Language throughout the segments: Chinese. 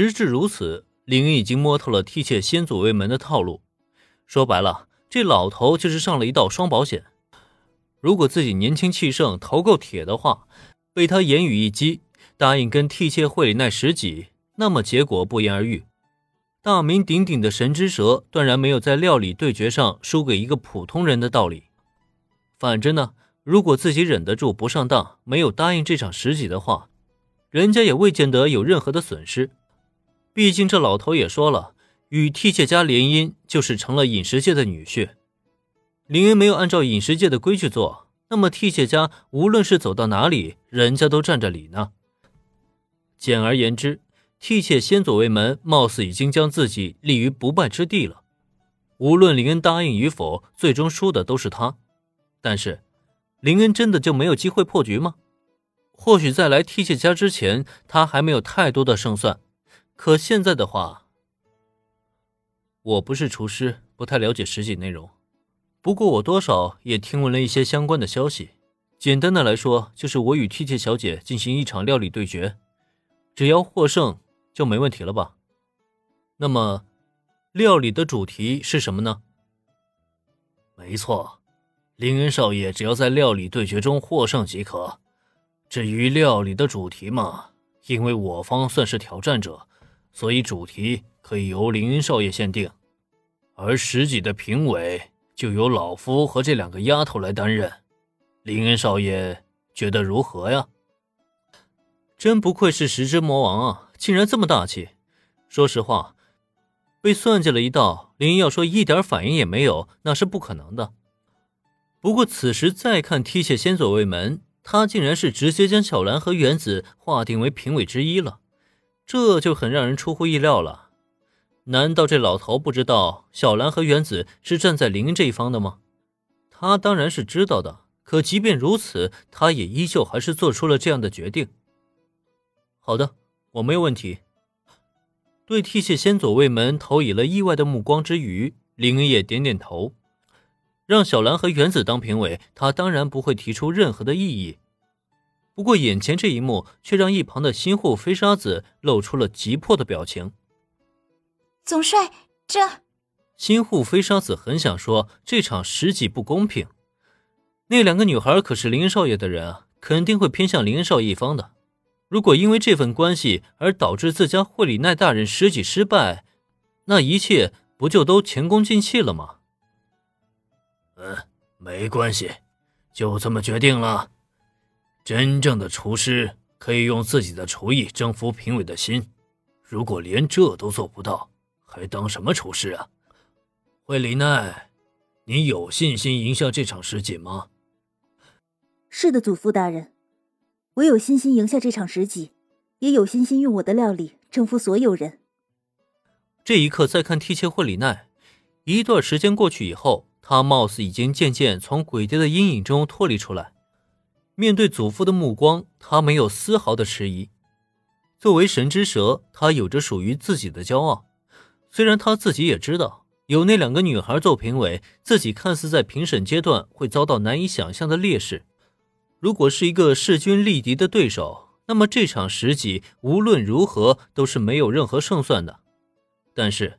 时至如此，林恩已经摸透了替妾先祖卫门的套路。说白了，这老头就是上了一道双保险。如果自己年轻气盛、头够铁的话，被他言语一激，答应跟替妾惠里奈十几，那么结果不言而喻。大名鼎鼎的神之蛇断然没有在料理对决上输给一个普通人的道理。反正呢，如果自己忍得住不上当，没有答应这场十几的话，人家也未见得有任何的损失。毕竟这老头也说了，与替妾家联姻就是成了饮食界的女婿。林恩没有按照饮食界的规矩做，那么替妾家无论是走到哪里，人家都占着理呢。简而言之。替妾先祖卫门貌似已经将自己立于不败之地了，无论林恩答应与否，最终输的都是他。但是，林恩真的就没有机会破局吗？或许在来替妾家之前，他还没有太多的胜算。可现在的话，我不是厨师，不太了解实际内容。不过我多少也听闻了一些相关的消息。简单的来说，就是我与替妾小姐进行一场料理对决，只要获胜。就没问题了吧？那么，料理的主题是什么呢？没错，林恩少爷只要在料理对决中获胜即可。至于料理的主题嘛，因为我方算是挑战者，所以主题可以由林恩少爷限定，而十几的评委就由老夫和这两个丫头来担任。林恩少爷觉得如何呀？真不愧是十之魔王啊！竟然这么大气！说实话，被算计了一道，林要说一点反应也没有，那是不可能的。不过此时再看梯械先左卫门，他竟然是直接将小兰和原子划定为评委之一了，这就很让人出乎意料了。难道这老头不知道小兰和原子是站在林这一方的吗？他当然是知道的，可即便如此，他也依旧还是做出了这样的决定。好的。我没有问题。对替谢先左卫门投以了意外的目光之余，林也点点头，让小兰和原子当评委，他当然不会提出任何的异议。不过眼前这一幕却让一旁的新户飞沙子露出了急迫的表情。总帅，这新户飞沙子很想说这场十几不公平，那两个女孩可是林少爷的人啊，肯定会偏向林少爷一方的。如果因为这份关系而导致自家惠里奈大人十几失败，那一切不就都前功尽弃了吗？嗯，没关系，就这么决定了。真正的厨师可以用自己的厨艺征服评委的心，如果连这都做不到，还当什么厨师啊？惠里奈，你有信心赢下这场十锦吗？是的，祖父大人。我有信心赢下这场十级，也有信心用我的料理征服所有人。这一刻，再看替切惠里奈，一段时间过去以后，他貌似已经渐渐从鬼爹的阴影中脱离出来。面对祖父的目光，他没有丝毫的迟疑。作为神之蛇，他有着属于自己的骄傲。虽然他自己也知道，有那两个女孩做评委，自己看似在评审阶段会遭到难以想象的劣势。如果是一个势均力敌的对手，那么这场十级无论如何都是没有任何胜算的。但是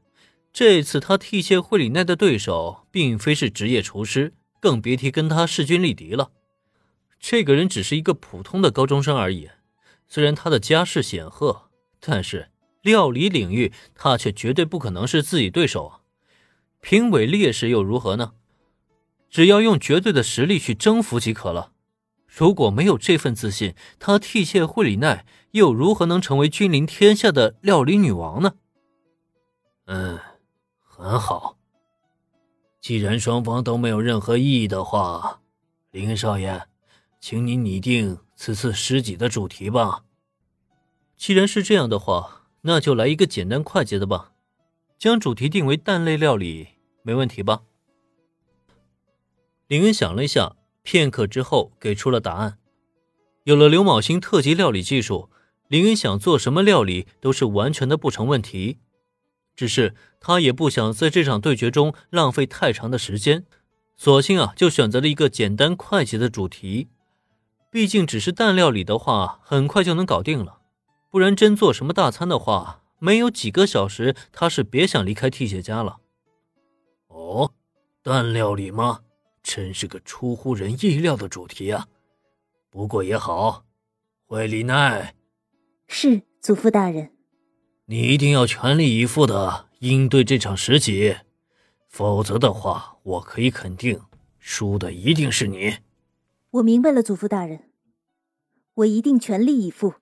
这次他替谢惠里奈的对手并非是职业厨师，更别提跟他势均力敌了。这个人只是一个普通的高中生而已，虽然他的家世显赫，但是料理领域他却绝对不可能是自己对手啊！评委劣势又如何呢？只要用绝对的实力去征服即可了。如果没有这份自信，他替谢惠里奈又如何能成为君临天下的料理女王呢？嗯，很好。既然双方都没有任何异议的话，林少爷，请你拟定此次诗集的主题吧。既然是这样的话，那就来一个简单快捷的吧，将主题定为蛋类料理，没问题吧？林恩想了一下。片刻之后，给出了答案。有了刘昴星特级料理技术，林恩想做什么料理都是完全的不成问题。只是他也不想在这场对决中浪费太长的时间，索性啊，就选择了一个简单快捷的主题。毕竟只是蛋料理的话，很快就能搞定了。不然真做什么大餐的话，没有几个小时，他是别想离开替血家了。哦，蛋料理吗？真是个出乎人意料的主题啊！不过也好，惠里奈，是祖父大人，你一定要全力以赴的应对这场食戟，否则的话，我可以肯定，输的一定是你。我明白了，祖父大人，我一定全力以赴。